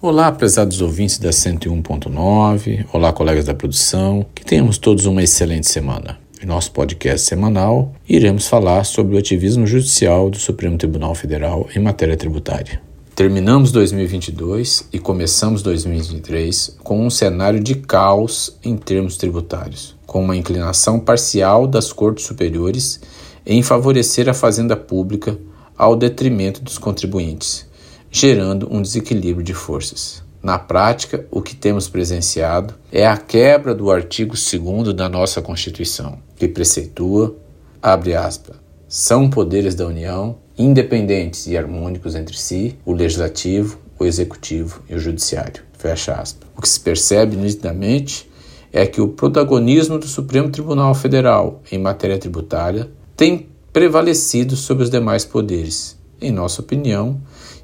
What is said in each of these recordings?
Olá, prezados ouvintes da 101.9, olá, colegas da produção, que tenhamos todos uma excelente semana. Em nosso podcast semanal, iremos falar sobre o ativismo judicial do Supremo Tribunal Federal em matéria tributária. Terminamos 2022 e começamos 2023 com um cenário de caos em termos tributários, com uma inclinação parcial das cortes superiores em favorecer a fazenda pública ao detrimento dos contribuintes gerando um desequilíbrio de forças. Na prática, o que temos presenciado é a quebra do artigo 2 da nossa Constituição, que preceitua, abre aspas, são poderes da União, independentes e harmônicos entre si, o legislativo, o executivo e o judiciário. Fecha aspas. O que se percebe nitidamente é que o protagonismo do Supremo Tribunal Federal em matéria tributária tem prevalecido sobre os demais poderes. Em nossa opinião,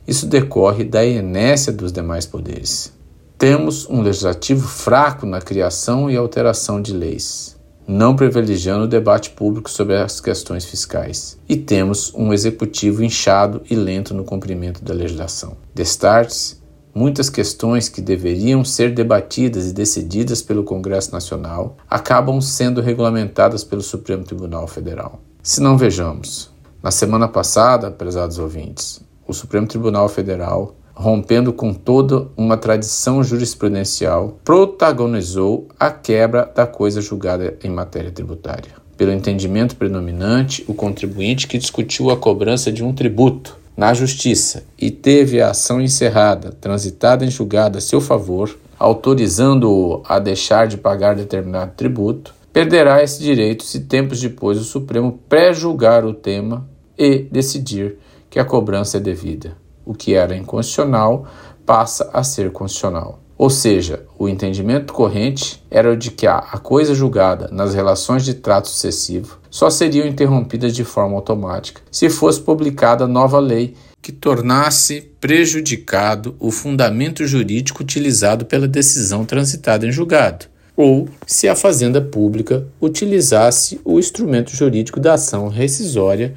isso decorre da inércia dos demais poderes. Temos um legislativo fraco na criação e alteração de leis, não privilegiando o debate público sobre as questões fiscais. E temos um executivo inchado e lento no cumprimento da legislação. Destartes, muitas questões que deveriam ser debatidas e decididas pelo Congresso Nacional acabam sendo regulamentadas pelo Supremo Tribunal Federal. Se não vejamos, na semana passada, prezados ouvintes, o Supremo Tribunal Federal, rompendo com toda uma tradição jurisprudencial, protagonizou a quebra da coisa julgada em matéria tributária. Pelo entendimento predominante, o contribuinte que discutiu a cobrança de um tributo na Justiça e teve a ação encerrada, transitada em julgado a seu favor, autorizando-o a deixar de pagar determinado tributo, perderá esse direito se tempos depois o Supremo pré-julgar o tema e decidir que a cobrança é devida. O que era inconstitucional passa a ser constitucional. Ou seja, o entendimento corrente era o de que a coisa julgada nas relações de trato sucessivo só seriam interrompidas de forma automática se fosse publicada nova lei que tornasse prejudicado o fundamento jurídico utilizado pela decisão transitada em julgado, ou se a Fazenda Pública utilizasse o instrumento jurídico da ação rescisória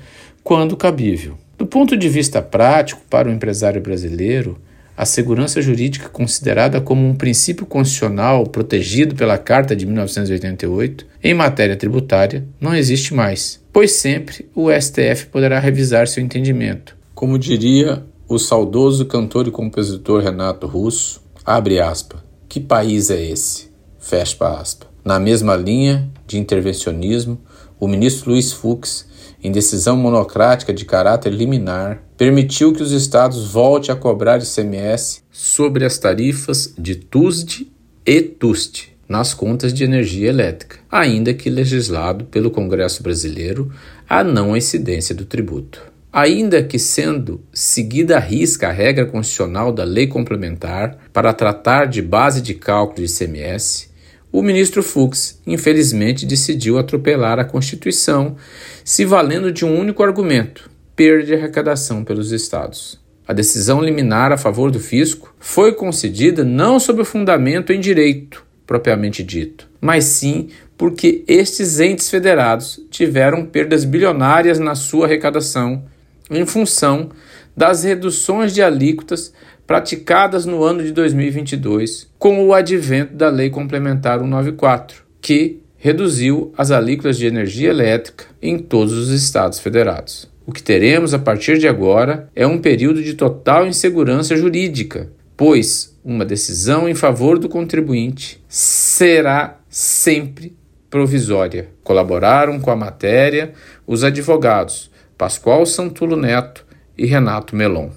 quando cabível. Do ponto de vista prático, para o empresário brasileiro, a segurança jurídica considerada como um princípio constitucional protegido pela Carta de 1988 em matéria tributária não existe mais, pois sempre o STF poderá revisar seu entendimento. Como diria o saudoso cantor e compositor Renato Russo, abre aspas, que país é esse? Fecha aspas. Na mesma linha de intervencionismo, o ministro Luiz Fux em decisão monocrática de caráter liminar, permitiu que os estados voltem a cobrar ICMS sobre as tarifas de TUSD e TUST nas contas de energia elétrica, ainda que legislado pelo Congresso brasileiro a não incidência do tributo. Ainda que sendo seguida à risca a regra constitucional da lei complementar para tratar de base de cálculo de ICMS, o ministro Fux, infelizmente, decidiu atropelar a Constituição, se valendo de um único argumento: perda de arrecadação pelos estados. A decisão liminar a favor do fisco foi concedida não sob o fundamento em direito, propriamente dito, mas sim porque estes entes federados tiveram perdas bilionárias na sua arrecadação em função das reduções de alíquotas praticadas no ano de 2022, com o advento da Lei Complementar 194, que reduziu as alíquotas de energia elétrica em todos os estados federados. O que teremos a partir de agora é um período de total insegurança jurídica, pois uma decisão em favor do contribuinte será sempre provisória. Colaboraram com a matéria os advogados Pascoal Santulo Neto, e Renato Melon.